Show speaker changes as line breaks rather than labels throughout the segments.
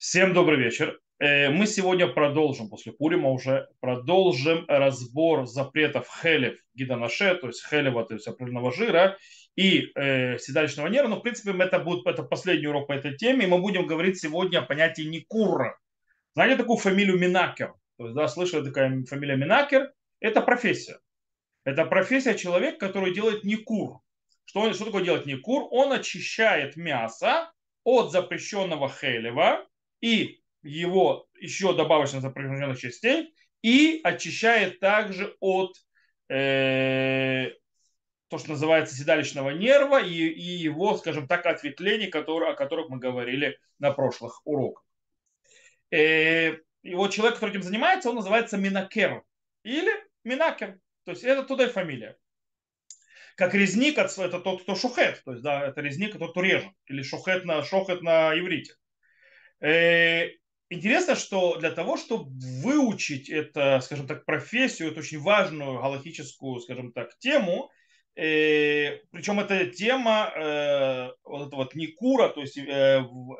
Всем добрый вечер. Э, Мы сегодня продолжим, после Пурима уже, продолжим разбор запретов хелев гидонаше, то есть хелева, то есть определенного жира, и э, седалищного нерва. Но, в принципе, это будет это последний урок по этой теме, и мы будем говорить сегодня о понятии никура. Знаете такую фамилию Минакер? То есть, да, слышали такая фамилия Минакер? Это профессия. Это профессия человек, который делает никур. Что, он, что такое делать никур? Он очищает мясо от запрещенного хелева, и его еще добавочно запрещенных частей и очищает также от э, то, что называется седалищного нерва и, и его, скажем так, ответвлений, которые, о которых мы говорили на прошлых уроках. Э, и вот человек, который этим занимается, он называется Минакер или Минакер. То есть это туда и фамилия. Как резник, это тот, кто шухет. То есть, да, это резник, тот, кто режет. Или шухет на, шохет на иврите. Э, интересно, что для того, чтобы выучить это, скажем так, профессию, это очень важную галактическую, скажем так, тему, э, причем эта тема э, вот этого вот никура, то есть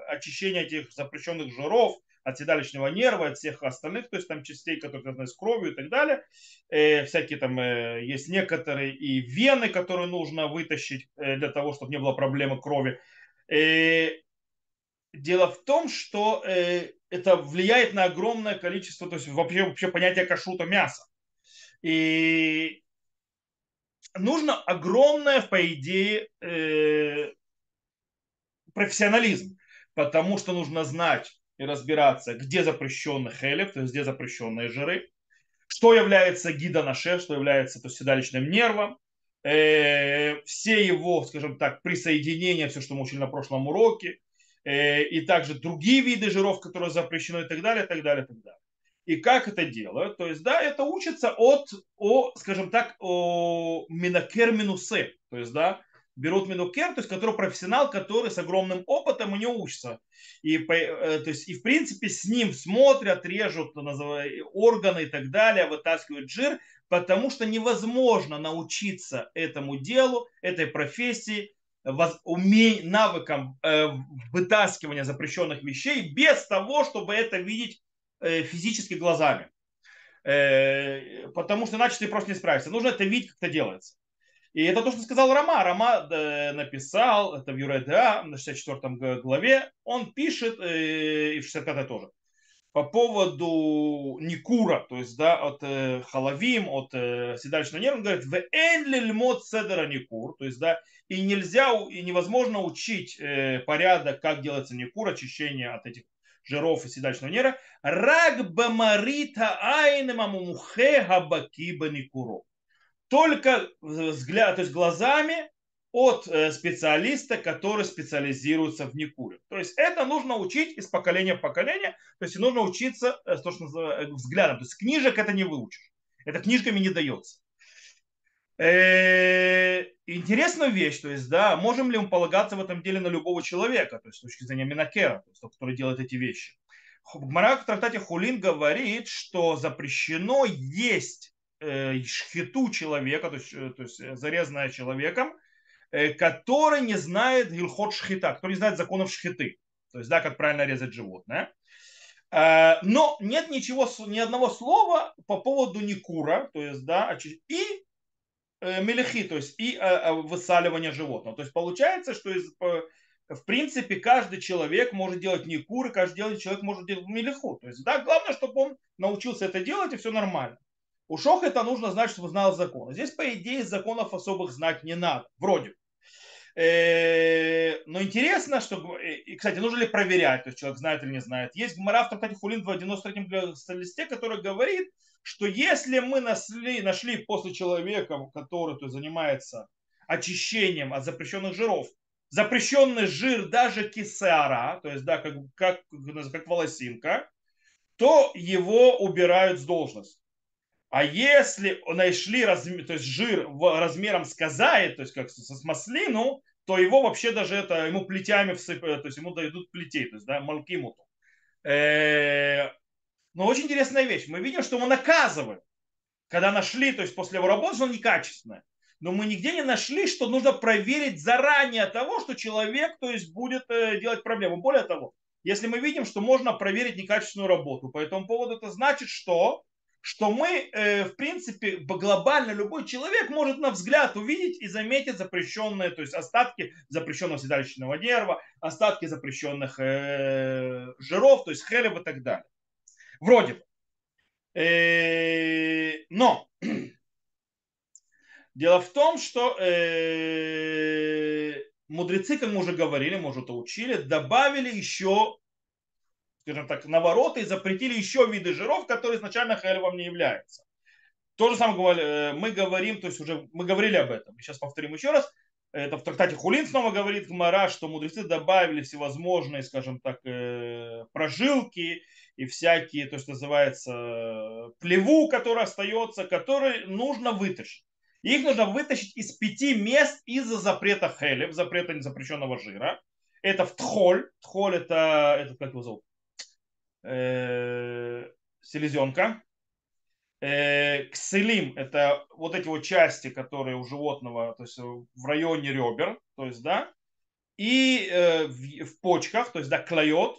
очищение этих запрещенных жиров от седалищного нерва, от всех остальных, то есть там частей, которые связаны с кровью и так далее. всякие там есть некоторые и вены, которые нужно вытащить для того, чтобы не было проблемы крови. Дело в том, что э, это влияет на огромное количество, то есть вообще, вообще понятие кашрута мяса. И нужно огромное, по идее, э, профессионализм, потому что нужно знать и разбираться, где запрещенный хелев, то есть где запрещенные жиры, что является гидонаше, что является то есть, седалищным нервом, э, все его, скажем так, присоединения, все, что мы учили на прошлом уроке, и также другие виды жиров, которые запрещены и так далее, и так далее, и так далее. И как это делают? То есть, да, это учится от, о, скажем так, о минокер минусе. То есть, да, берут минокер, то есть, который профессионал, который с огромным опытом у него учится. И, э, то есть, и в принципе с ним смотрят, режут органы и так далее, вытаскивают жир, потому что невозможно научиться этому делу, этой профессии умей, навыкам э, вытаскивания запрещенных вещей без того, чтобы это видеть э, физически глазами. Э, потому что иначе ты просто не справишься. Нужно это видеть, как это делается. И это то, что сказал Рома. Рома э, написал, это в Юреда, на 64 главе, он пишет, э, и в 65 тоже, по поводу Никура, то есть да, от э, Халавим, от э, седалищного нерва, он говорит, в льмот седера Никур, то есть да, и нельзя, и невозможно учить э, порядок, как делается Никур, очищение от этих жиров и седалищного нерва, рак бамарита айнема мумухе габакиба Никуро. Только взгляд, то есть глазами от э, специалиста, который специализируется в Никуре. То есть это нужно учить из поколения в поколение, то есть нужно учиться э, то, что называется, э, взглядом. То есть книжек это не выучишь. Это книжками не дается. Интересная вещь, то есть, да, можем ли мы полагаться в этом деле на любого человека, то есть с точки зрения Минакера, то есть, который делает эти вещи. Гмара в трактате Хулин говорит, что запрещено есть шхиту человека, то есть, то есть зарезанное человеком, который не знает гилхот шхита, который не знает законов шхиты. То есть, да, как правильно резать животное. Э, но нет ничего, ни одного слова по поводу никура, то есть, да, и э, мелехи, то есть и высаливания животного. То есть получается, что из, в принципе каждый человек может делать никур, и каждый человек может делать мелеху. То есть, да, главное, чтобы он научился это делать, и все нормально. У Шоха это нужно знать, чтобы знал закон. Здесь, по идее, законов особых знать не надо. Вроде. Э, но интересно, что, и, кстати, нужно ли проверять, то есть человек знает или не знает. Есть гмара в трактате Хулин в 93 листе, который говорит, что если мы нашли, нашли после человека, который то есть, занимается очищением от запрещенных жиров, запрещенный жир даже кисара, то есть да, как, как, как волосинка, то его убирают с должности. А если нашли размер, то есть жир размером с казаи, то есть как с маслину, то его вообще даже это, ему плетями всыпают, то есть ему дают плетей, то есть, да, малкимуту. Э, но очень интересная вещь. Мы видим, что его наказывают. Когда нашли, то есть после его работы, что он некачественное. Но мы нигде не нашли, что нужно проверить заранее того, что человек, то есть, будет э, делать проблему. Более того, если мы видим, что можно проверить некачественную работу по этому поводу, это значит, что что мы, э, в принципе, глобально любой человек может на взгляд увидеть и заметить запрещенные, то есть остатки запрещенного седалищного нерва, остатки запрещенных э, жиров, то есть хелев и так далее. Вроде бы. Э, но дело в том, что мудрецы, как мы уже говорили, мы уже это учили, добавили еще скажем так, навороты и запретили еще виды жиров, которые изначально хелевом не являются. То же самое э, мы говорим, то есть уже мы говорили об этом. Сейчас повторим еще раз. Это в трактате Хулин снова говорит Гмара, что мудрецы добавили всевозможные, скажем так, э, прожилки и всякие, то есть называется плеву, который остается, который нужно вытащить. Их нужно вытащить из пяти мест из-за запрета хелев, запрета незапрещенного жира. Это в тхоль. Тхоль это, это как его зовут? Э, селезенка. Э, кселим – это вот эти вот части, которые у животного, то есть в районе ребер, то есть, да, и э, в, в почках, то есть, да, клает,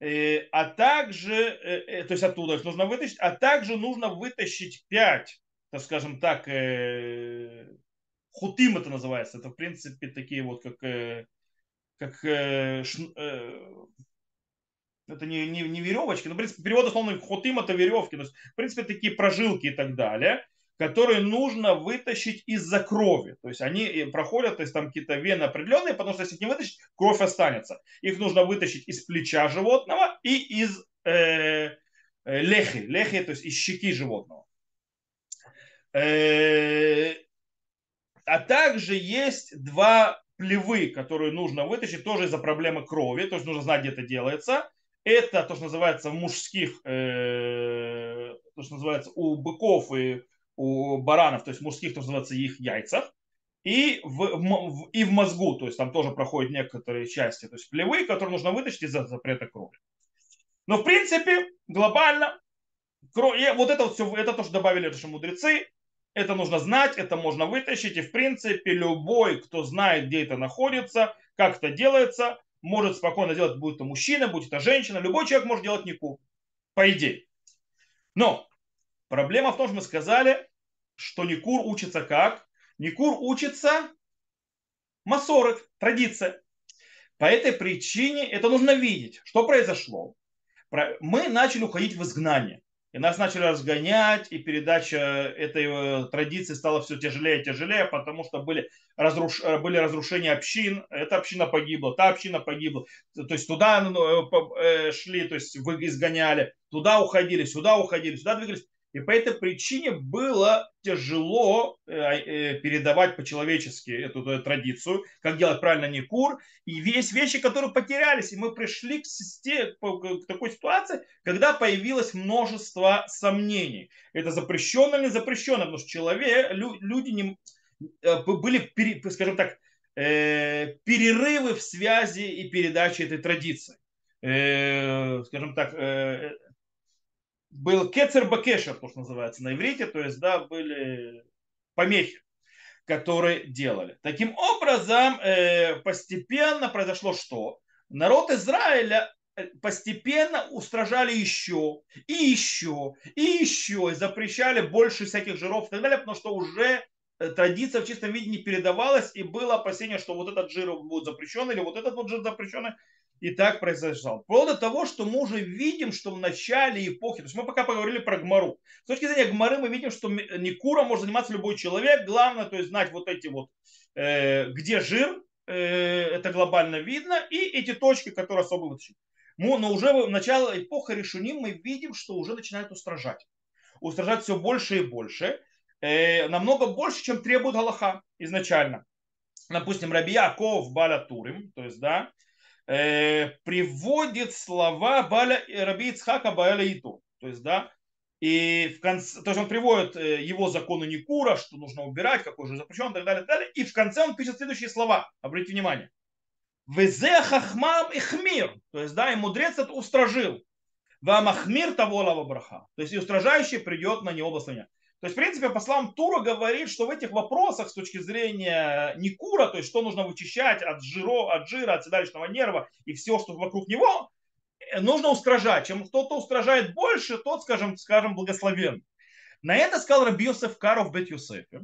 э, а также, э, э, то есть оттуда их нужно вытащить, а также нужно вытащить 5, так скажем так, э, хутим это называется, это в принципе такие вот как, э, как э, ш, э, это не, не, не веревочки, но, в принципе, перевод условно хотим это веревки, то есть, в принципе, такие прожилки и так далее, которые нужно вытащить из-за крови. То есть они проходят, то есть там какие-то вены определенные, потому что если их не вытащить, кровь останется. Их нужно вытащить из плеча животного и из э, э лехи, лехи, то есть из щеки животного. Э, а также есть два плевы, которые нужно вытащить тоже из-за проблемы крови, то есть нужно знать, где это делается. Это то, что называется в мужских, э, то, что называется у быков и у баранов, то есть мужских, то, что называется их яйцах, и в, в, и в мозгу, то есть там тоже проходят некоторые части, то есть плевы, которые нужно вытащить из-за запрета крови. Но в принципе глобально кровь, вот это вот все, это то, что добавили наши мудрецы, это нужно знать, это можно вытащить, и в принципе любой, кто знает, где это находится, как это делается, может спокойно делать, будет это мужчина, будет это женщина, любой человек может делать нику, по идее. Но проблема в том, что мы сказали, что Никур учится как? Никур учится масорок, традиция. По этой причине это нужно видеть, что произошло. Мы начали уходить в изгнание. И нас начали разгонять, и передача этой э, традиции стала все тяжелее и тяжелее, потому что были, разруш... Э, были разрушения общин, эта община погибла, та община погибла. То есть туда э, шли, то есть изгоняли, туда уходили, сюда уходили, сюда двигались. И по этой причине было тяжело э, э, передавать по-человечески эту, эту традицию, как делать правильно Никур, и есть вещи, которые потерялись, и мы пришли к, к такой ситуации, когда появилось множество сомнений. Это запрещено или не запрещено, потому что человек, люди не, э, были, скажем так, перерывы в связи и передаче этой традиции. Скажем так, был кецер бакешер, то, что называется на иврите, то есть, да, были помехи, которые делали. Таким образом, э, постепенно произошло что? Народ Израиля э, постепенно устражали еще, и еще, и еще, и запрещали больше всяких жиров и так далее, потому что уже э, традиция в чистом виде не передавалась, и было опасение, что вот этот жир будет запрещен, или вот этот вот жир запрещенный, и так произошло. Вплоть того, что мы уже видим, что в начале эпохи, то есть мы пока поговорили про Гмару. С точки зрения Гмары мы видим, что Никура может заниматься любой человек. Главное, то есть знать вот эти вот, э, где жир, э, это глобально видно, и эти точки, которые особо вытащены. Но уже в начало эпохи решуним мы видим, что уже начинают устражать. Устражать все больше и больше. Э, намного больше, чем требует Галаха изначально. Допустим, Рабия Ков Баля Турим, то есть, да, приводит слова Баля, Раби Ицхака Баля Иту. То есть, да, и в конце, то есть он приводит э, его законы Никура, что нужно убирать, какой же запрещен, и так далее, и так далее. И в конце он пишет следующие слова. Обратите внимание. Везе хахмам ихмир. То есть, да, и мудрец это устражил. Вамахмир того лава браха. То есть, и устражающий придет на него благословение. То есть, в принципе, по словам Тура говорит, что в этих вопросах с точки зрения Никура, то есть что нужно вычищать от, жиро, от жира, от седалищного нерва и все, что вокруг него, нужно устражать. Чем кто-то устражает больше, тот, скажем, скажем, благословен. На это сказал Раби Йосеф Каров Бет Юсефе.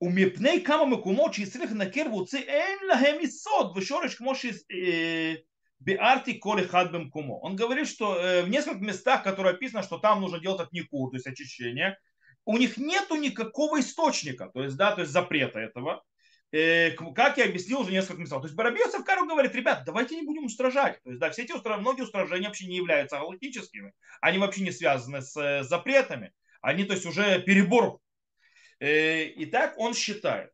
ומפני כמה מקומות שהצליח לנקר והוציא אין להם יסוד ושורש כמו Биарти коли хад бемкумо. Он говорит, что э, в нескольких местах, которые описано, что там нужно делать от никур, то есть очищение, у них нету никакого источника, то есть, да, то есть запрета этого. Э, как я объяснил уже несколько местах. То есть Барабьев Кару говорит, ребят, давайте не будем устражать. То есть, да, все эти устра... многие устражения вообще не являются галактическими. Они вообще не связаны э, с запретами. Они, то есть, уже перебор. И так он считает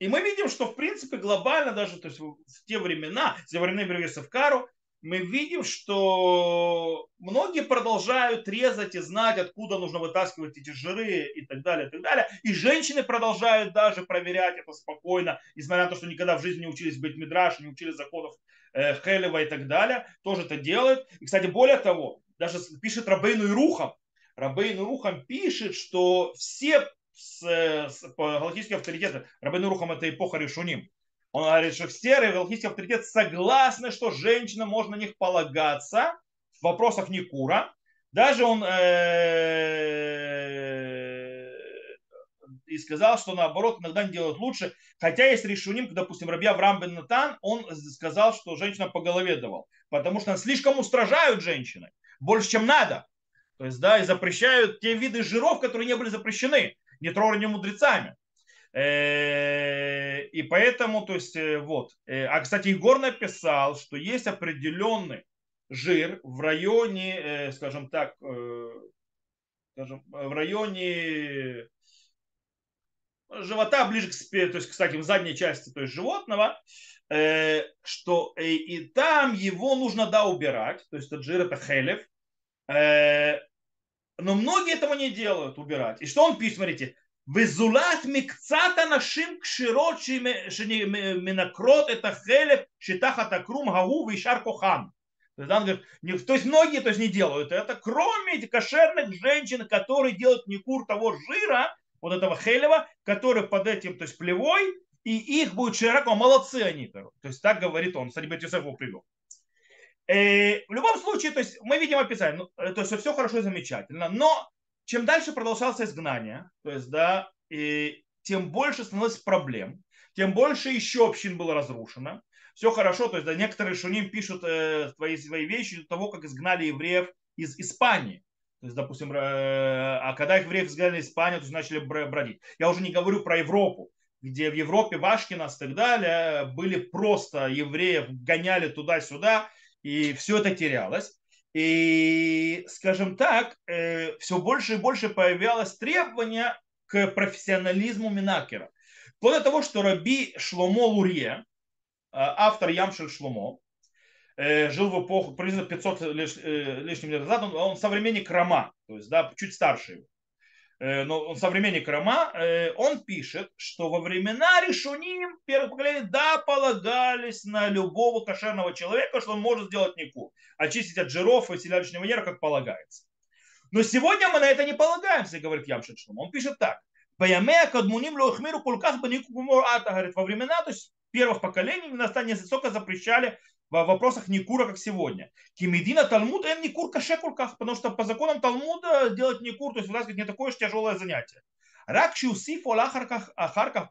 и мы видим, что в принципе глобально даже то есть в те времена, во времена Бервеса в Кару, мы видим, что многие продолжают резать и знать, откуда нужно вытаскивать эти жиры и так далее, и так далее. И женщины продолжают даже проверять это спокойно, несмотря на то, что никогда в жизни не учились быть мидраш, не учили законов э, Хелева и так далее, тоже это делают. И, кстати, более того, даже пишет Рабейну и Рухам, Рабейн Рухам пишет, что все с, с, галактические авторитеты, Рабейн Рухам это эпоха Решуним, он говорит, что все галактические авторитеты согласны, что женщинам можно на них полагаться в вопросах Никура. Даже он э, и сказал, что наоборот иногда не делают лучше. Хотя есть решуним, допустим, Раби Авраам бен Натан, он сказал, что женщина по голове давал. Потому что слишком устражают женщины. Больше, чем надо. То есть, да, и запрещают те виды жиров, которые не были запрещены нетрорными мудрецами. Э, и поэтому, то есть, э, вот. Э, а, кстати, Егор написал, что есть определенный жир в районе, скажем так, скажем, в районе живота ближе к, то есть, кстати, в задней части то есть, животного, что и, и там его нужно, да, убирать, то есть, этот жир это хелев, но многие этого не делают, убирать. И что он пишет, смотрите. Везулат микцата нашим кширот минакрот это хелев шитахата крум гагу вишар кохан. То есть многие то есть, не делают это, кроме кошерных женщин, которые делают никур того жира, вот этого хелева, который под этим, то есть плевой, и их будет широко, молодцы они, короче. То есть так говорит он, смотри, Батюсефу привел. Э, в любом случае, то есть мы видим описание, ну, э, то есть все хорошо и замечательно, но чем дальше продолжалось изгнание, то есть, да, и тем больше становилось проблем, тем больше еще общин было разрушено. Все хорошо, то есть да, некоторые шуним пишут э, свои, свои вещи до того, как изгнали евреев из Испании. То есть, допустим, э, а когда евреев изгнали из Испании, то есть начали бродить. Я уже не говорю про Европу, где в Европе Вашкинас и так далее были просто евреев, гоняли туда-сюда, и все это терялось. И, скажем так, э, все больше и больше появлялось требования к профессионализму Минакера. Вплоть того, что Раби Шломо Лурье, э, автор Ямшель Шломо, э, жил в эпоху, приблизительно 500 лишним лет назад, он, он современник Рама, то есть да, чуть старше его. Э, но он современник Рама, э, он пишет, что во времена решуним первых поколений да, полагались на любого кошерного человека, что он может сделать нику, очистить от жиров и селяночного нерва, как полагается. Но сегодня мы на это не полагаемся, говорит Ямшин Шлом. Он пишет так. Баямея кадмуним лохмиру кулках банику говорит, во времена то есть первых поколений настолько столько запрещали в вопросах Никура, как сегодня. Кимедина Талмуд эн Никур каше курках, потому что по законам Талмуда делать Никур, то есть вытаскивать не такое уж тяжелое занятие. Рак шиусиф ахарках ахарках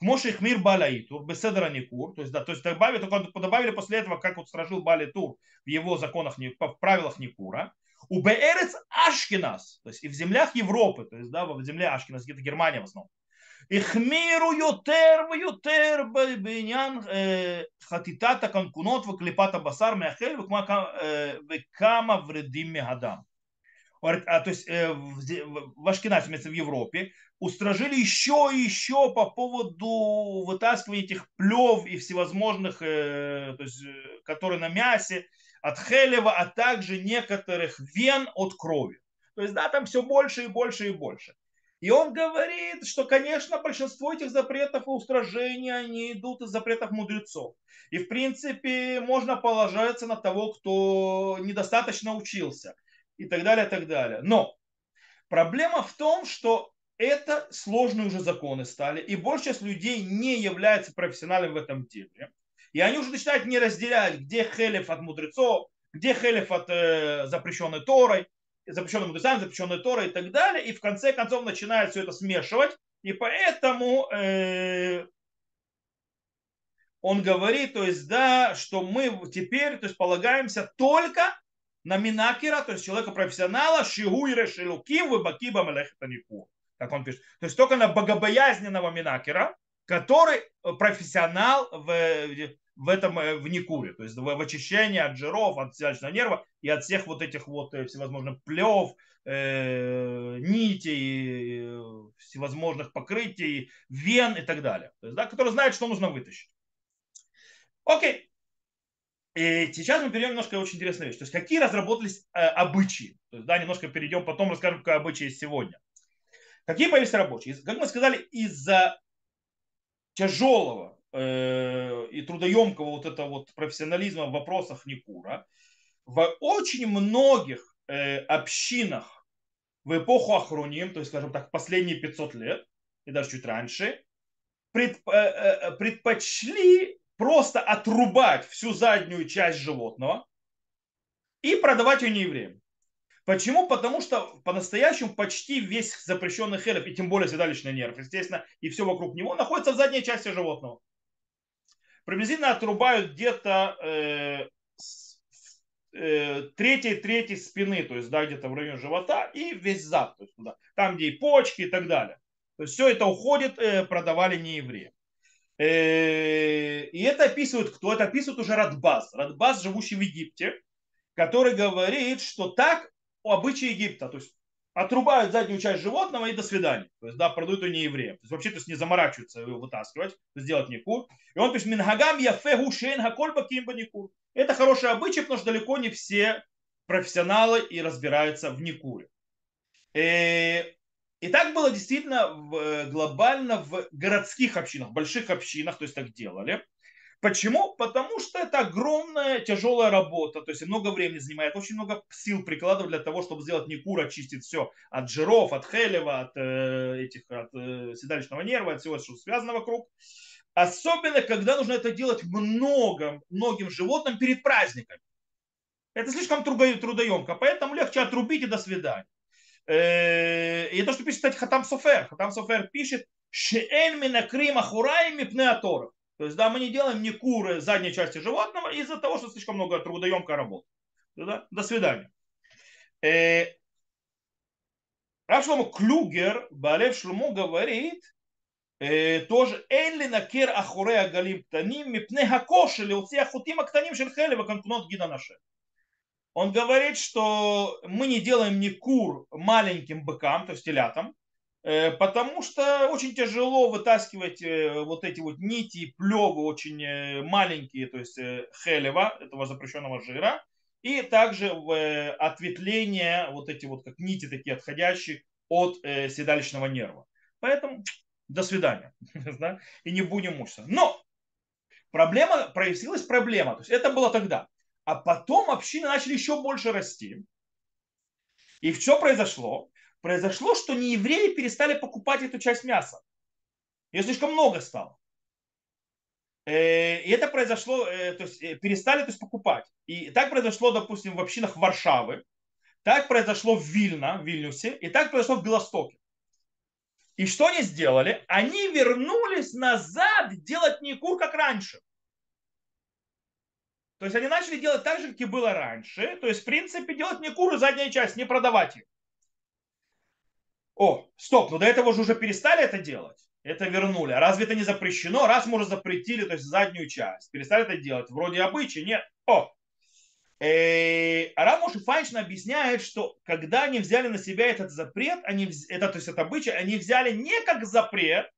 Кмоши Хмир Балаитур, Беседра Никур, то есть, да, то есть добавили, только добавили после этого, как вот стражил Балитур в его законах, в правилах Никура. У Беэрец Ашкинас, то есть и в землях Европы, то есть да, в земле Ашкинас, где-то Германия в основном. החמירו יותר ויותר בעניין חטיטת הקנקונות וקליפת הבשר מהחל וכמה ורידים מהדם. А, то есть э, в Ашкеназе, в Европе, устражили еще и еще по поводу вытаскивания этих плев и всевозможных, э, то есть, э, которые на мясе, от хелева, а также некоторых вен от крови. То есть, да, там все больше и больше и больше. И он говорит, что, конечно, большинство этих запретов и устражений, они идут из запретов мудрецов. И, в принципе, можно положиться на того, кто недостаточно учился. И так далее, и так далее. Но проблема в том, что это сложные уже законы стали, и большая часть людей не является профессионалами в этом деле. И они уже начинают не разделять, где хелев от мудрецов, где хелев от э, запрещенной Торой, запрещенной мудрецами, запрещенной Торой и так далее. И в конце концов начинают все это смешивать. И поэтому э, он говорит, то есть, да, что мы теперь, то есть, полагаемся только на Минакера, то есть человека профессионала, Шигуйре Шилуким, Выбакиба Мелехтанику, как он пишет. То есть только на богобоязненного Минакера, который профессионал в, в этом э, в Никуре, то есть в, очищении от жиров, от седалищного нерва и от всех вот этих вот э, всевозможных плев, э, нитей, всевозможных покрытий, вен и так далее. То есть, да, который знает, что нужно вытащить. Окей. И сейчас мы перейдем немножко очень интересную вещь. То есть какие разработались э, обычаи. То есть, да, немножко перейдем, потом расскажем, какие обычаи сегодня. Какие появились рабочие? Как мы сказали, из-за тяжелого э, и трудоемкого вот этого вот профессионализма в вопросах Никура, в очень многих э, общинах в эпоху Ахруним, то есть, скажем так, последние 500 лет, и даже чуть раньше, э, предпочли просто отрубать всю заднюю часть животного и продавать ее неевреям. Почему? Потому что по-настоящему почти весь запрещенный хелев, и тем более седалищный нерв, естественно, и все вокруг него, находится в задней части животного. Приблизительно отрубают где-то э, э, третьей третьей спины, то есть да, где-то в районе живота, и весь зад, то есть туда, там, где и почки и так далее. То есть все это уходит, э, продавали не евреи. Э, и это описывает кто? Это описывает уже Радбас. Радбас, живущий в Египте, который говорит, что так обычаи Египта. То есть отрубают заднюю часть животного и до свидания. То есть, да, продают ее не евреям. То есть, вообще, то есть, не заморачиваются его вытаскивать, то есть, делать никур. И он пишет, минхагам яфе шейн хакольба кимба никур. Это хороший обычай, потому что далеко не все профессионалы и разбираются в никуре. Э, и так было действительно в, э, глобально в городских общинах, больших общинах, то есть так делали. Почему? Потому что это огромная тяжелая работа, то есть много времени занимает, очень много сил прикладывать для того, чтобы сделать не кур, очистить все от жиров, от хелева, от э, этих, от э, седалищного нерва, от всего, что связано вокруг. Особенно, когда нужно это делать много, многим животным перед праздниками. Это слишком трудоемко, поэтому легче отрубить и до свидания. Э, и то, что пишет, кстати, Хатам Софер. Хатам Софер пишет, Шеэн минакрим ахураем мипне аторов. То есть, да, мы не делаем ни куры задней части животного из-за того, что слишком много трудоемкая работа. Да? До свидания. Э, Рав Клюгер, Балев Шломо говорит, э, тоже Энли накер ахуре агалим ктаним мипне хакоши леуци ахутим актаним шель хелева конкнот гида наше он говорит, что мы не делаем ни кур маленьким быкам, то есть телятам, потому что очень тяжело вытаскивать э, вот эти вот нити, плевы очень э, маленькие, то есть хелева, этого запрещенного жира, и также в ответвление, вот эти вот как нити такие отходящие от седалищного нерва. Поэтому до свидания. И не будем мучиться. Но проблема, проявилась проблема. То есть это было тогда. А потом общины начали еще больше расти. И что произошло? Произошло, что не евреи перестали покупать эту часть мяса. Ее слишком много стало. Э, и это произошло, э, то есть э, перестали то есть, покупать. И так произошло, допустим, в общинах Варшавы, так произошло в Вильно, в Вильнюсе, и так произошло в Белостоке. И что они сделали? Они вернулись назад делать не кур, как раньше. То есть они начали делать так же, как и было раньше. То есть, в принципе, делать не куры задняя часть, не продавать их. О, стоп, но до этого же уже перестали это делать. Это вернули. А разве это не запрещено? Раз мы уже запретили, то есть заднюю часть. Перестали это делать. Вроде обычаи, нет. О, э, Рамош Файншин объясняет, что когда они взяли на себя этот запрет, они, это, то есть это обычай, они взяли не как запрет,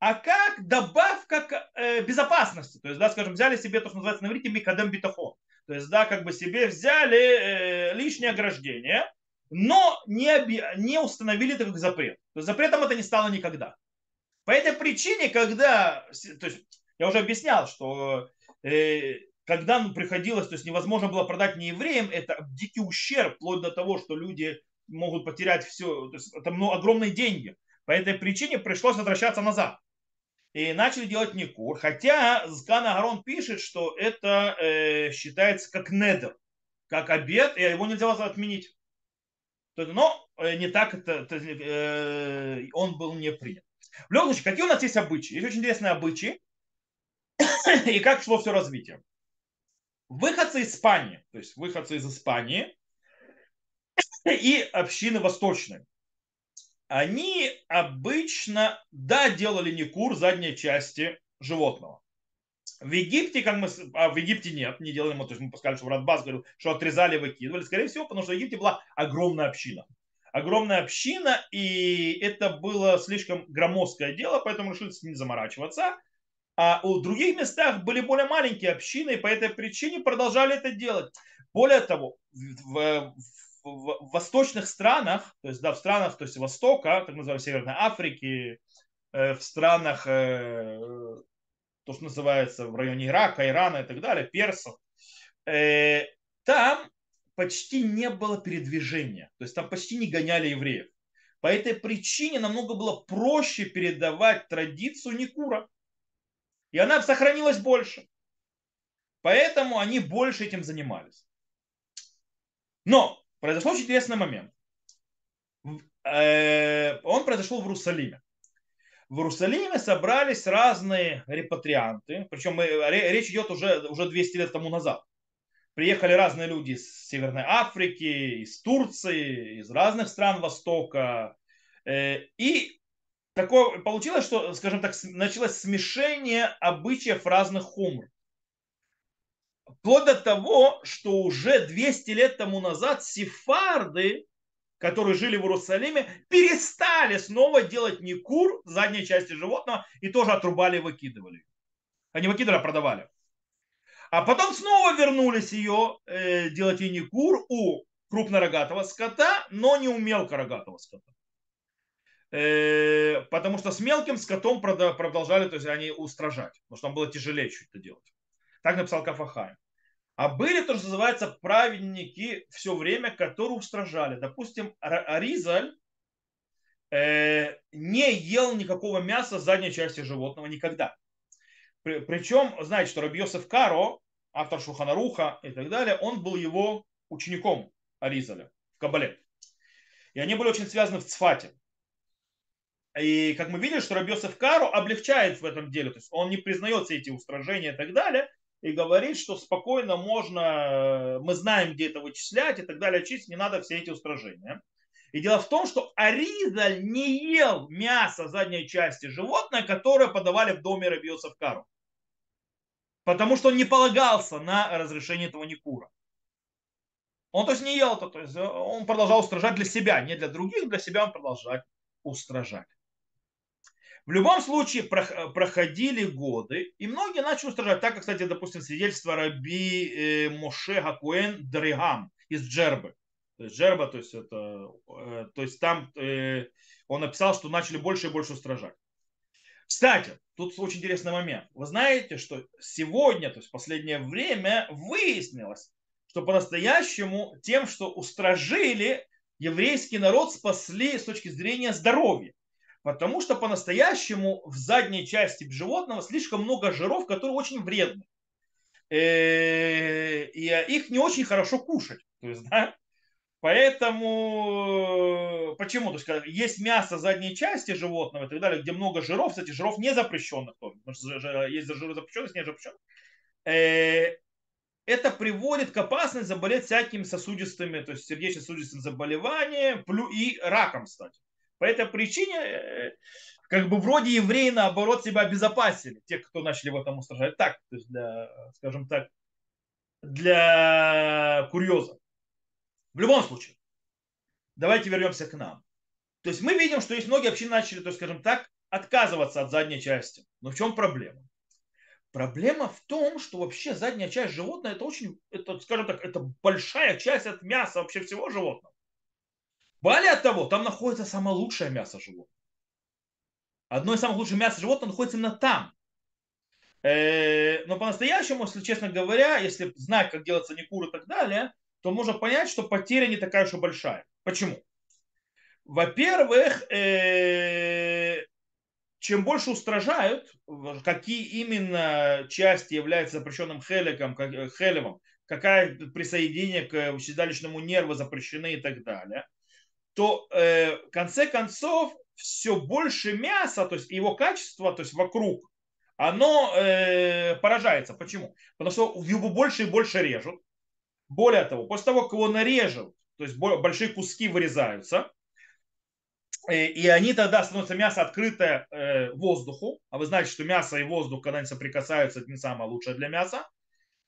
а как добавка к э, безопасности. То есть, да, скажем, взяли себе то, что называется на иврите микадем битахон. То есть, да, как бы себе взяли э, лишнее ограждение, но не, оби- не установили как запрет. То есть, запретом это не стало никогда. По этой причине, когда, то есть, я уже объяснял, что э, когда ну, приходилось, то есть невозможно было продать не евреям, это дикий ущерб, вплоть до того, что люди могут потерять все, то есть это ну, огромные деньги. По этой причине пришлось возвращаться назад. и начали делать никур. Хотя Зган Агарон пишет, что это э, считается как недер, как обед, и его нельзя отменить. Но э, не так это, это э, он был не принят. В любом случае, какие у нас есть обычаи? Есть очень интересные обычаи. и как шло все развитие. Выходцы из Испании, то есть выходцы из Испании и общины восточные, они обычно, да, делали не кур задней части животного. В Египте, как мы, а в Египте нет, не делали то есть мы сказали, что Радбас говорил, что отрезали, выкидывали, скорее всего, потому что в Египте была огромная община. Огромная община, и это было слишком громоздкое дело, поэтому решили ним заморачиваться. А у других местах были более маленькие общины, и по этой причине продолжали это делать. Более того, в, в, в восточных странах, то есть да, в странах, то есть Востока, так называемой Северной Африки, э, в странах, э, то, что называется в районе Ирака, Ирана и так далее, персов, э, там почти не было передвижения, то есть там почти не гоняли евреев. По этой причине намного было проще передавать традицию Никура. И она сохранилась больше. Поэтому они больше этим занимались. Но произошел очень интересный момент. Э, он произошел в Иерусалиме. В Иерусалиме собрались разные репатрианты, причем речь идет уже, уже 200 лет тому назад. Приехали разные люди из Северной Африки, из Турции, из разных стран Востока. Э, и такое получилось, что, скажем так, началось смешение обычаев разных хумр. Вплоть до того, что уже 200 лет тому назад сефарды, которые жили в Иерусалиме, перестали снова делать никур задней части животного и тоже отрубали и выкидывали. Они выкидывали, а продавали. А потом снова вернулись ее э, делать и никур у крупнорогатого скота, но не у мелкорогатого скота. Э, потому что с мелким скотом продолжали, то есть они устражать, потому что там было тяжелее чуть это делать. Так написал Кафахай. А были то, что называется праведники все время, которые устражали. Допустим, Аризаль э, не ел никакого мяса задней части животного никогда. Причем, знаете, что Рабьосов Каро, автор Шуханаруха и так далее, он был его учеником Аризаля в Кабале. И они были очень связаны в Цфате. И как мы видели, что Рабьосов Каро облегчает в этом деле. То есть он не признает все эти устражения и так далее и говорит, что спокойно можно, э, мы знаем, где это вычислять и так далее, чистить, не надо все эти устражения. И дело в том, что Аризаль не ел мясо задней части животное, которое подавали в доме Рабиоса в Кару. Потому что он не полагался на разрешение этого Никура. Он то есть не ел это, то есть э, он продолжал устражать для себя, не для других, для себя он продолжал устражать. В любом случае проходили годы, и многие начали устражать. Так, кстати, допустим, свидетельство Раби э, Моше Хакуэн Дригам из Джербы. То есть Джерба, то есть это, э, то есть там э, он написал, что начали больше и больше устражать. Кстати, тут очень интересный момент. Вы знаете, что сегодня, то есть в последнее время, выяснилось, что по-настоящему тем, что устражили, еврейский народ спасли с точки зрения здоровья. Потому что по-настоящему в задней части животного слишком много жиров, которые очень вредны. Э, и их не очень хорошо кушать. То есть, да? Поэтому, почему? То есть, есть мясо задней части животного и так далее, где много жиров, кстати, жиров не запрещенных потому что есть жиры запрещенных, не запрещенных. Э, это приводит к опасности заболеть всякими сосудистыми, то есть сердечно-сосудистым заболеванием и раком, кстати. По этой причине, э, как бы вроде евреи, наоборот, себя обезопасили, те, кто начали в этом устражать. Так, то есть для, скажем так, для курьеза. В любом случае, давайте вернемся к нам. То есть мы видим, что есть многие общины начали, то есть, скажем так, отказываться от задней части. Но в чем проблема? Проблема в том, что вообще задняя часть животного это очень, это, скажем так, это большая часть от мяса вообще всего животного. Более того, там находится самое лучшее мясо животного. Одно из самых лучших мяса животного находится именно там. Э, но по-настоящему, если честно говоря, если знать, как делаться никур и так далее, то можно понять, что потеря не такая уж и большая. Почему? Во-первых, э, чем больше устражают, какие именно части являются запрещенным хеликом, э, хелевом, какая присоединение к седалищному нерву запрещены и так далее, то э, в конце концов все больше мяса, то есть его качество, то есть вокруг, оно э, поражается. Почему? Потому что его больше и больше режут. Более того, после того, как его нарежут, то есть большие куски вырезаются, э, и они тогда становятся мясо открытое э, воздуху. А вы знаете, что мясо и воздух, когда они соприкасаются, это не самое лучшее для мяса.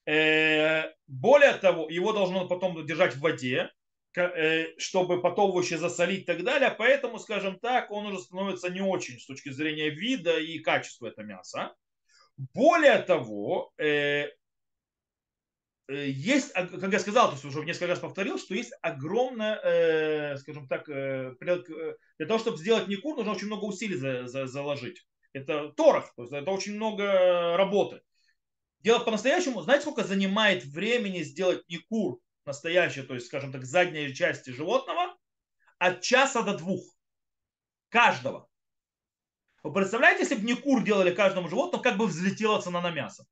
Э, более того, его должно потом держать в воде, чтобы потом овощи засолить и так далее. Поэтому, скажем так, он уже становится не очень с точки зрения вида и качества этого мяса. Более того, Э, есть, как я сказал, то есть уже несколько раз повторил, что есть огромное, э, скажем так, э, для того, чтобы сделать Никур, нужно очень много усилий за, за, заложить. Это торах, то есть это очень много работы. Делать по-настоящему, знаете, сколько занимает времени сделать Никур настоящий, то есть, скажем так, задней части животного? От часа до двух. Каждого. Вы представляете, если бы Никур делали каждому животному, как бы взлетела цена на мясо?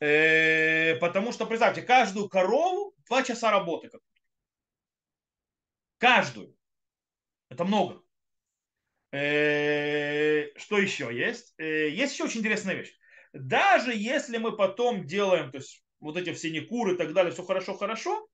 Э, потому что, представьте, каждую корову два часа работы. Каждую. Это много. Э, что еще есть? Э, есть еще очень интересная вещь. Даже если мы потом делаем, то есть вот эти все некуры и так далее, все хорошо-хорошо,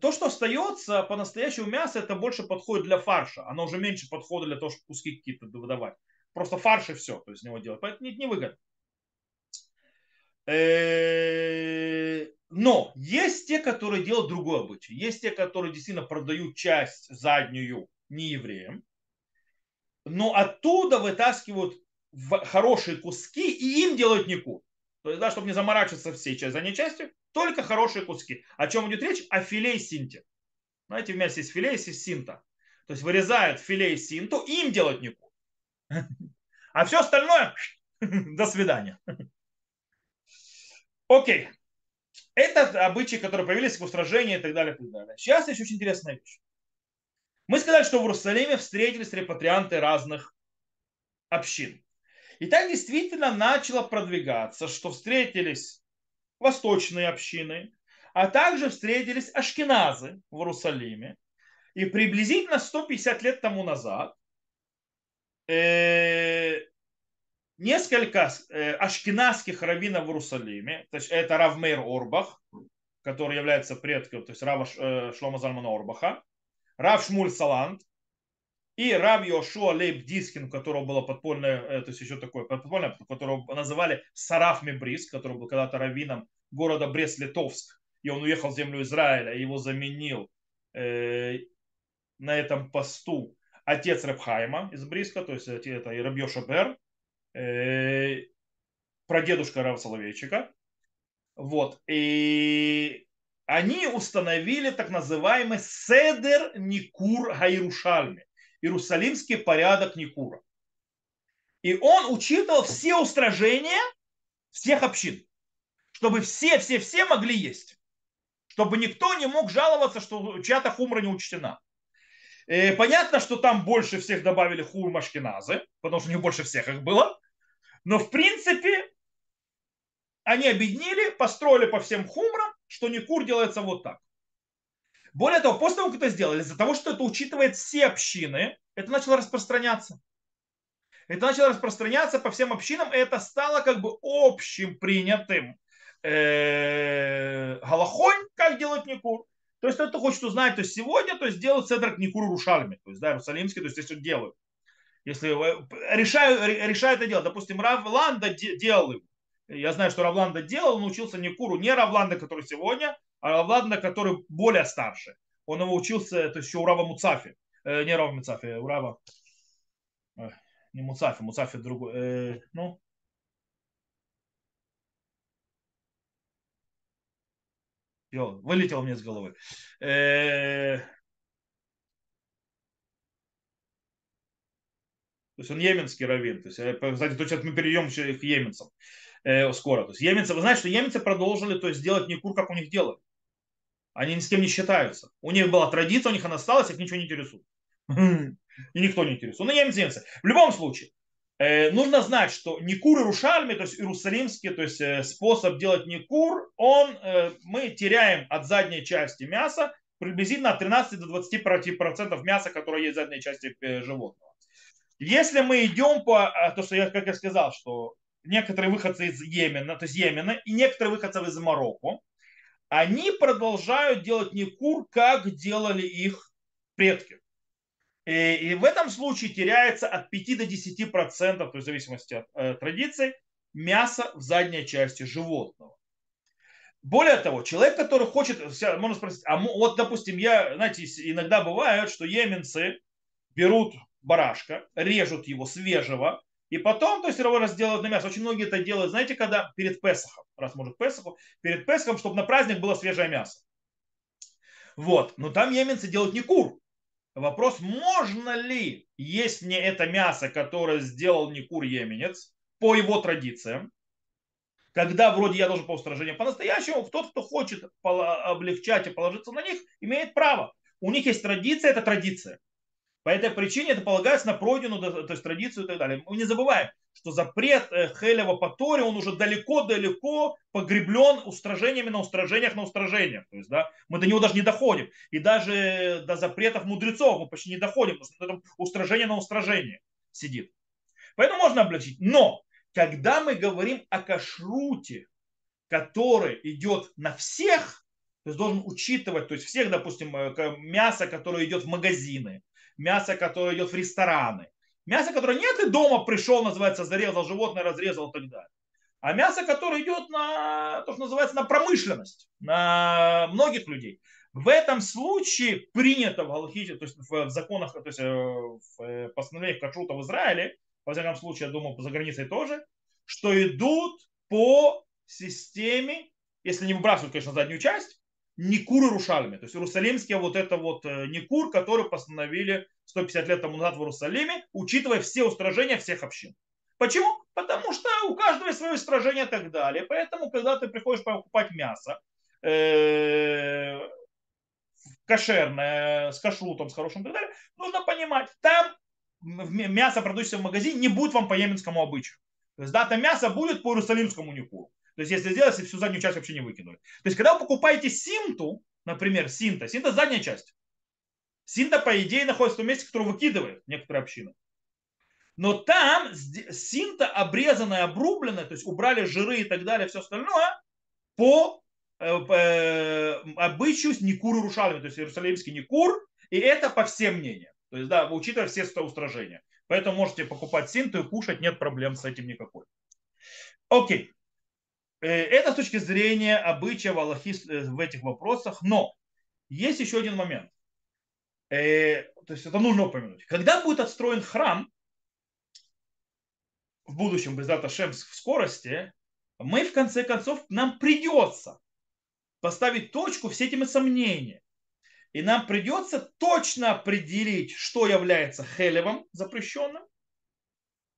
то, что остается по-настоящему мясо, это больше подходит для фарша. Оно уже меньше подходит для того, чтобы куски какие-то выдавать просто фарш и все, то есть него делать. Поэтому не, не выгодно. Э, но есть те, которые делают другой обычай. Есть те, которые действительно продают часть заднюю не евреям, но оттуда вытаскивают хорошие куски и им делают нику. То есть, да, чтобы не заморачиваться всей задней частью, только хорошие куски. О чем идет речь? О филе и синте. Знаете, вместе есть филе и синта. То есть вырезают филе и синту, им делают нику. А все остальное, до свидания. Окей. Это обычаи, которые появились в устражении и так далее, и так далее. Сейчас есть очень интересная вещь. Мы сказали, что в Иерусалиме встретились репатрианты разных общин. И так действительно начало продвигаться, что встретились восточные общины, а также встретились ашкеназы в Иерусалиме. И приблизительно 150 лет тому назад э, несколько э, ашкенадских раввинов в Иерусалиме, то есть это Равмейр Орбах, который является предком, то есть Рава э, Шлома Зальмана Орбаха, Рав Шмуль Салант и Рав Йошуа Лейб Дискин, у которого было подпольное, э, то есть еще такое подпольное, которого называли Сараф Мебрис, который был когда-то раввином города Брест-Литовск, и он уехал в землю Израиля, и его заменил э, на этом посту отец Рабхайма из Бриска, то есть это и Рабьеша Бер, э, прадедушка Рав Соловейчика. Вот. И они установили так называемый Седер Никур Гайрушальми, Иерусалимский порядок Никура. И он учитывал все устражения всех общин, чтобы все-все-все могли есть. Чтобы никто не мог жаловаться, что чья-то хумра не учтена. И понятно, что там больше всех добавили хур Машкиназы, потому что у больше всех их было. Но в принципе они объединили, построили по всем хумрам, что Никур делается вот так. Более того, после того, как это сделали, из-за того, что это учитывает все общины, это начало распространяться. Это начало распространяться по всем общинам, и это стало как бы общим принятым э, галахонь, как делать Никур. То есть кто-то хочет узнать, то сегодня то есть делают седр Никуру Рушальми, то есть да, Иерусалимский, то есть если делают. Если решаю, решаю это дело, допустим, Рав Ланда делал. Я знаю, что Равланда делал, он учился Никуру, не Равланда, который сегодня, а Равланда, который более старший. Он его учился, то есть еще у Рава Муцафи. Э, не Рава Муцафи, у Рава... не Муцафи, Муцафи другой. Э, ну, Йо, вылетел мне с головы. Э, то есть он йеменский раввин. То есть, э, кстати, то сейчас мы перейдем к йеменцам э, скоро. То есть йеменцы, вы знаете, что йеменцы продолжили то есть, делать Никур, как у них делали. Они ни с кем не считаются. У них была традиция, у них она осталась, их ничего не интересует. И никто не интересует. Ну, немцы. В любом случае, э, нужно знать, что Никур и то есть иерусалимский, то есть э, способ делать Никур, он, э, мы теряем от задней части мяса приблизительно от 13 до 20 процентов мяса, которое есть в задней части животного. Если мы идем по, то, что я, как я сказал, что некоторые выходцы из Йемена, то есть Йемена, и некоторые выходцы из Марокко, они продолжают делать Никур, как делали их предки. И, и в этом случае теряется от 5 до 10 процентов, то есть в зависимости от э, традиций, мяса в задней части животного. Более того, человек, который хочет, можно спросить, а вот, допустим, я, знаете, иногда бывает, что еменцы берут барашка, режут его свежего, и потом, то есть его разделывают на мясо. Очень многие это делают, знаете, когда перед Песохом, раз может Песоху, перед Песохом, чтобы на праздник было свежее мясо. Вот. Но там еменцы делают не кур. Вопрос, можно ли есть мне это мясо, которое сделал не кур еменец, по его традициям, когда вроде я должен по устражению. По-настоящему тот, кто хочет облегчать и положиться на них, имеет право. У них есть традиция, это традиция. По этой причине это полагается на пройденную то есть, традицию и так далее. Мы не забываем, что запрет э, Хелева по Торе, он уже далеко-далеко погреблен устражениями на устражениях на устражениях. То есть, да, мы до него даже не доходим. И даже до запретов мудрецов мы почти не доходим, потому что там устражение на устражение сидит. Поэтому можно облегчить. Но, когда мы говорим о кашруте, который идет на всех, то есть должен учитывать, то есть всех, допустим, э, мясо, которое идет в магазины, мясо, которое идет в рестораны, мясо, которое нет и дома пришел, называется, зарезал животное, разрезал и так далее. А мясо, которое идет на то, что называется, на промышленность, на многих людей. В этом случае принято в Галахите, то есть в законах, то есть э, в э, постановлениях Кашрута в Израиле, во всяком случае, я думаю, за границей тоже, что идут по системе, если не выбрасывают, конечно, заднюю часть, Никур Иерушалиме. То есть Иерусалимский вот это вот э, Никур, который постановили 150 лет тому назад в Иерусалиме, учитывая все устражения всех общин. Почему? Потому что у каждого есть свое устражение и так далее. Поэтому, когда ты приходишь покупать мясо, э, кошерное, с кашрутом, с хорошим и так далее, нужно понимать, там мясо, продающееся в магазине, не будет вам по еменскому обычаю. То есть, да, там мясо будет по иерусалимскому никуру. То есть, если сделать, всю заднюю часть вообще не выкинули. То есть, когда вы покупаете синту, например, синта, синта задняя часть. Синта, по идее, находится в том месте, которое выкидывает некоторые общины. Но там синта обрезанная, обрубленная, то есть убрали жиры и так далее, все остальное, по, э, э, обычаю Никуру Рушалами, то есть Иерусалимский Никур, и это по всем мнениям. То есть, да, учитывая все устражения. Поэтому можете покупать синту и кушать, нет проблем с этим никакой. Окей. Э, это с точки зрения обычая Аллахи э, в этих вопросах. Но есть еще один момент. Э, то есть это нужно упомянуть. Когда будет отстроен храм, в будущем, без дата Шем в скорости, мы в конце концов, нам придется поставить точку все этими сомнения. И нам придется точно определить, что является хелевом запрещенным,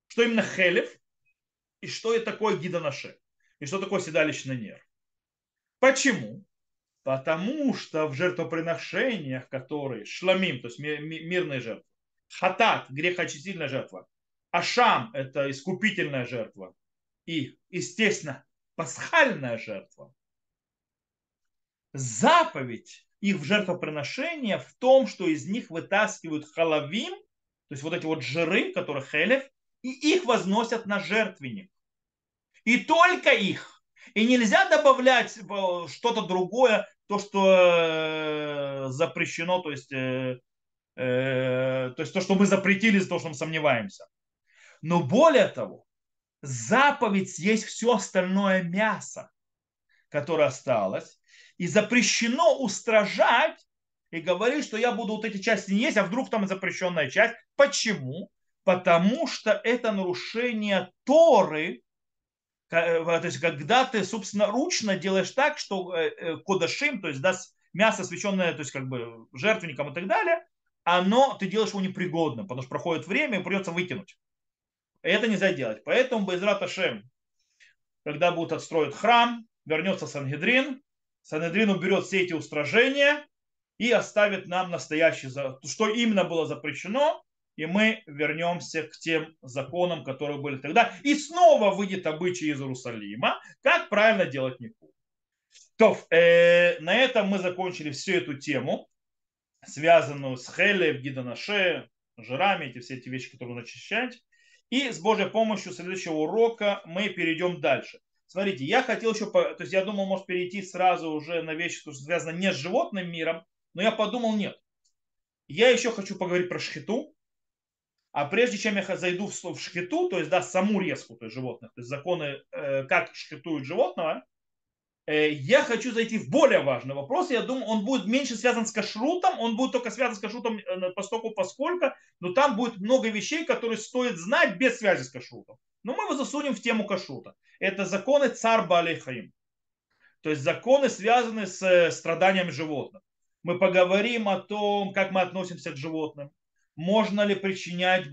что именно хелев, и что это такое гидонаше и что такое седалищный нерв. Почему? Потому что в жертвоприношениях, которые шламим, то есть мирные жертвы, хатат, грехочистительная жертва, ашам – это искупительная жертва, и, естественно, пасхальная жертва. Заповедь их в жертвоприношение в том, что из них вытаскивают халавим, то есть вот эти вот жиры, которые хелев, и их возносят на жертвенник. И только их. И нельзя добавлять э, что-то другое, то, что э, запрещено, то есть, э, то есть то, что мы запретили, то, что мы сомневаемся. Но более того, заповедь есть все остальное мясо, которое осталось, и запрещено устражать и говорить, что я буду вот эти части не есть, а вдруг там запрещенная часть. Почему? Потому что это нарушение Торы, Э, то есть когда ты, собственно, ручно делаешь так, что э, э, кодашим, то есть да, мясо, священное, то есть как бы жертвенником и так далее, оно, ты делаешь его непригодным, потому что проходит время и придется выкинуть. Это нельзя делать. Поэтому Байзрат Ашем, когда будут отстроить храм, вернется Сангедрин, Санедрин уберет все эти устражения и оставит нам настоящий, что именно было запрещено, и мы вернемся к тем законам, которые были тогда. И снова выйдет обычай из Иерусалима, как правильно делать нику. То, э, на этом мы закончили всю эту тему, связанную с Хелев, Гиданаше, жирами, эти все эти вещи, которые нужно очищать. И с Божьей помощью следующего урока мы перейдем дальше. Смотрите, я хотел еще, то есть я думал, может перейти сразу уже на вещи, что связано не с животным миром, но я подумал, нет. Я еще хочу поговорить про шхиту, а прежде чем я зайду в шхиту, то есть да, саму резку то есть животных, то есть законы, э, как шхитуют животного, Э, я хочу зайти в более важный вопрос. Я думаю, он будет меньше связан с кашрутом, он будет только связан с кашрутом э, постоку поскольку, но там будет много вещей, которые стоит знать без связи с кашрутом. Но мы его засунем в тему кашрута. Это законы цар Балихаим. То есть законы, связанные с э, страданиями животных. Мы поговорим о том, как мы относимся к животным. Можно ли причинять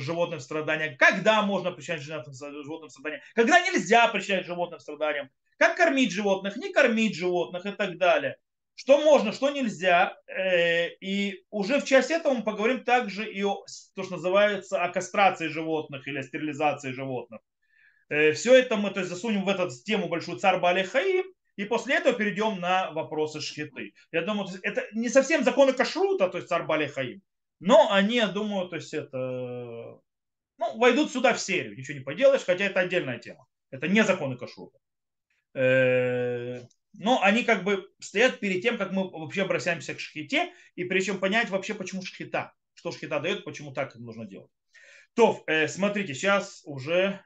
животным страдания? Когда можно причинять животным страдания? Когда нельзя причинять животным страдания? Как кормить животных, не кормить животных и так далее. Что можно, что нельзя. Э, и уже в части этого мы поговорим также и о то, что называется о кастрации животных или о стерилизации животных. Э, Все это мы то есть, засунем в эту тему большую царь Балихаим, и после этого перейдем на вопросы шхиты. Я думаю, это не совсем законы кашрута, то есть царь Балихаим, но они, я думаю, то есть это ну, войдут сюда в серию, ничего не поделаешь, хотя это отдельная тема. Это не законы кашрута. Э, но они как бы стоят перед тем, как мы вообще обращаемся к шхите, и причем понять вообще, почему шхита, что шхита дает, почему так нужно делать. То, э, смотрите, сейчас уже...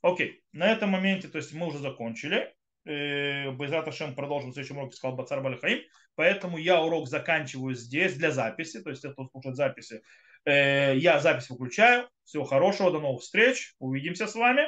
Окей, на этом моменте, то есть мы уже закончили. Э, Байзат Ашем продолжим в следующем уроке, сказал Бацар Балихаим. Поэтому я урок заканчиваю здесь для записи, то есть это слушать записи. Я запись выключаю. Всего хорошего, до новых встреч. Увидимся с вами.